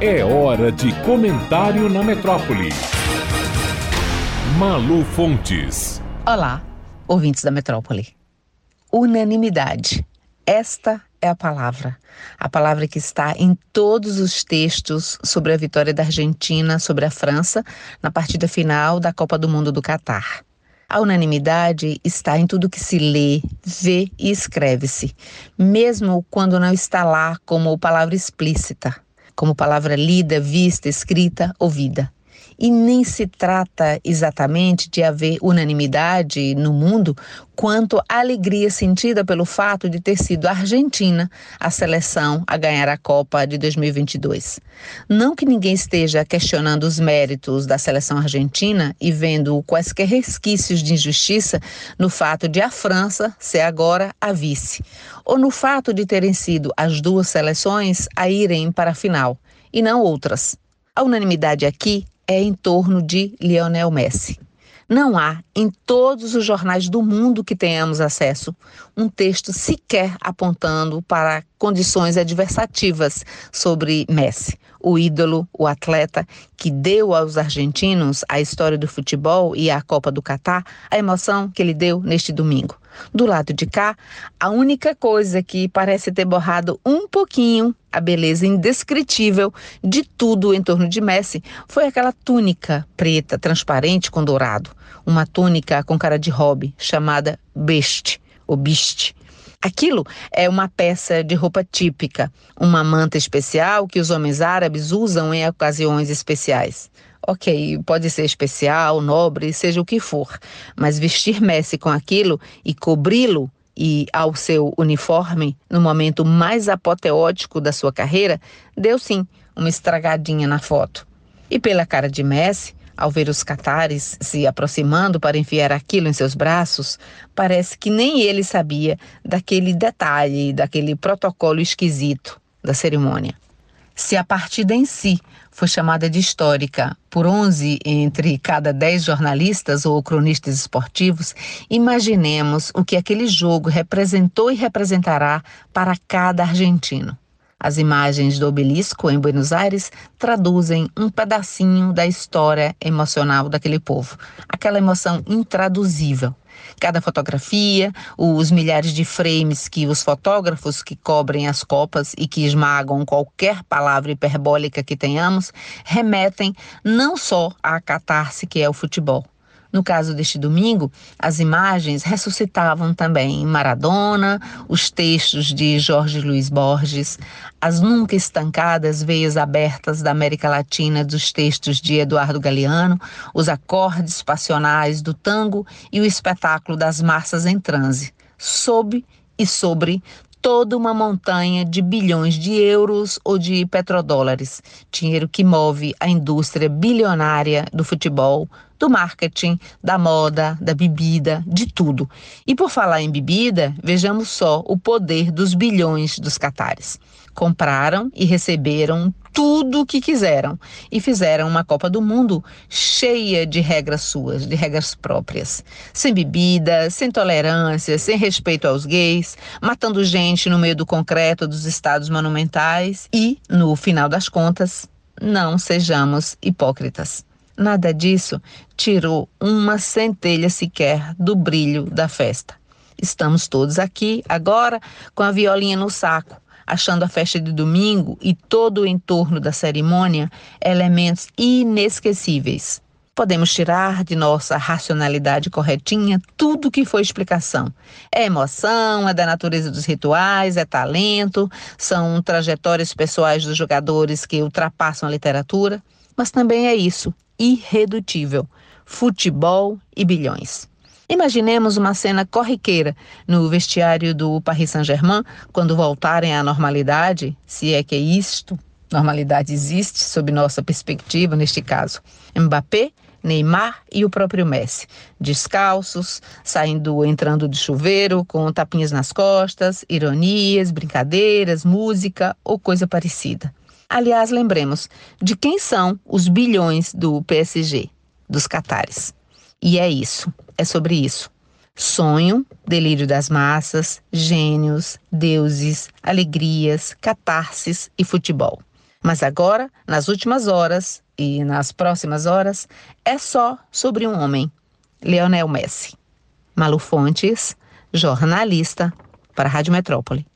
É hora de comentário na metrópole. Malu Fontes. Olá, ouvintes da metrópole. Unanimidade. Esta é a palavra. A palavra que está em todos os textos sobre a vitória da Argentina sobre a França na partida final da Copa do Mundo do Catar. A unanimidade está em tudo que se lê, vê e escreve-se, mesmo quando não está lá como palavra explícita como palavra lida, vista, escrita, ouvida. E nem se trata exatamente de haver unanimidade no mundo quanto à alegria sentida pelo fato de ter sido a Argentina a seleção a ganhar a Copa de 2022. Não que ninguém esteja questionando os méritos da seleção argentina e vendo quaisquer resquícios de injustiça no fato de a França ser agora a vice, ou no fato de terem sido as duas seleções a irem para a final e não outras. A unanimidade aqui é em torno de Lionel Messi. Não há, em todos os jornais do mundo que tenhamos acesso, um texto sequer apontando para condições adversativas sobre Messi, o ídolo, o atleta que deu aos argentinos a história do futebol e a Copa do Catar, a emoção que ele deu neste domingo. Do lado de cá, a única coisa que parece ter borrado um pouquinho a beleza indescritível de tudo em torno de Messi foi aquela túnica preta, transparente com dourado. Uma túnica com cara de hobby, chamada best, ou bist. Aquilo é uma peça de roupa típica, uma manta especial que os homens árabes usam em ocasiões especiais. Ok, pode ser especial, nobre, seja o que for, mas vestir Messi com aquilo e cobri-lo e ao seu uniforme no momento mais apoteótico da sua carreira, deu sim uma estragadinha na foto. E pela cara de Messi, ao ver os catares se aproximando para enfiar aquilo em seus braços, parece que nem ele sabia daquele detalhe, daquele protocolo esquisito da cerimônia. Se a partida em si foi chamada de histórica por 11 entre cada 10 jornalistas ou cronistas esportivos, imaginemos o que aquele jogo representou e representará para cada argentino. As imagens do obelisco em Buenos Aires traduzem um pedacinho da história emocional daquele povo, aquela emoção intraduzível. Cada fotografia, os milhares de frames que os fotógrafos que cobrem as copas e que esmagam qualquer palavra hiperbólica que tenhamos, remetem não só à catarse que é o futebol, no caso deste domingo, as imagens ressuscitavam também Maradona, os textos de Jorge Luiz Borges, as nunca estancadas veias abertas da América Latina dos textos de Eduardo Galeano, os acordes passionais do tango e o espetáculo das massas em transe, sob e sobre toda uma montanha de bilhões de euros ou de petrodólares, dinheiro que move a indústria bilionária do futebol, do marketing, da moda, da bebida, de tudo. E por falar em bebida, vejamos só o poder dos bilhões dos catares. Compraram e receberam tudo o que quiseram e fizeram uma Copa do Mundo cheia de regras suas, de regras próprias. Sem bebida, sem tolerância, sem respeito aos gays, matando gente no meio do concreto dos estados monumentais e, no final das contas, não sejamos hipócritas. Nada disso tirou uma centelha sequer do brilho da festa. Estamos todos aqui agora com a violinha no saco, achando a festa de domingo e todo o entorno da cerimônia elementos inesquecíveis. Podemos tirar de nossa racionalidade corretinha tudo que foi explicação. É emoção, é da natureza dos rituais, é talento, são trajetórias pessoais dos jogadores que ultrapassam a literatura, mas também é isso, irredutível: futebol e bilhões. Imaginemos uma cena corriqueira no vestiário do Paris Saint-Germain quando voltarem à normalidade, se é que isto, normalidade existe sob nossa perspectiva neste caso. Mbappé, Neymar e o próprio Messi, descalços, saindo, entrando de chuveiro, com tapinhas nas costas, ironias, brincadeiras, música ou coisa parecida. Aliás, lembremos de quem são os bilhões do PSG, dos catares. E é isso, é sobre isso. Sonho, delírio das massas, gênios, deuses, alegrias, catarses e futebol. Mas agora, nas últimas horas e nas próximas horas, é só sobre um homem, Leonel Messi. Malu Fontes, jornalista para a Rádio Metrópole.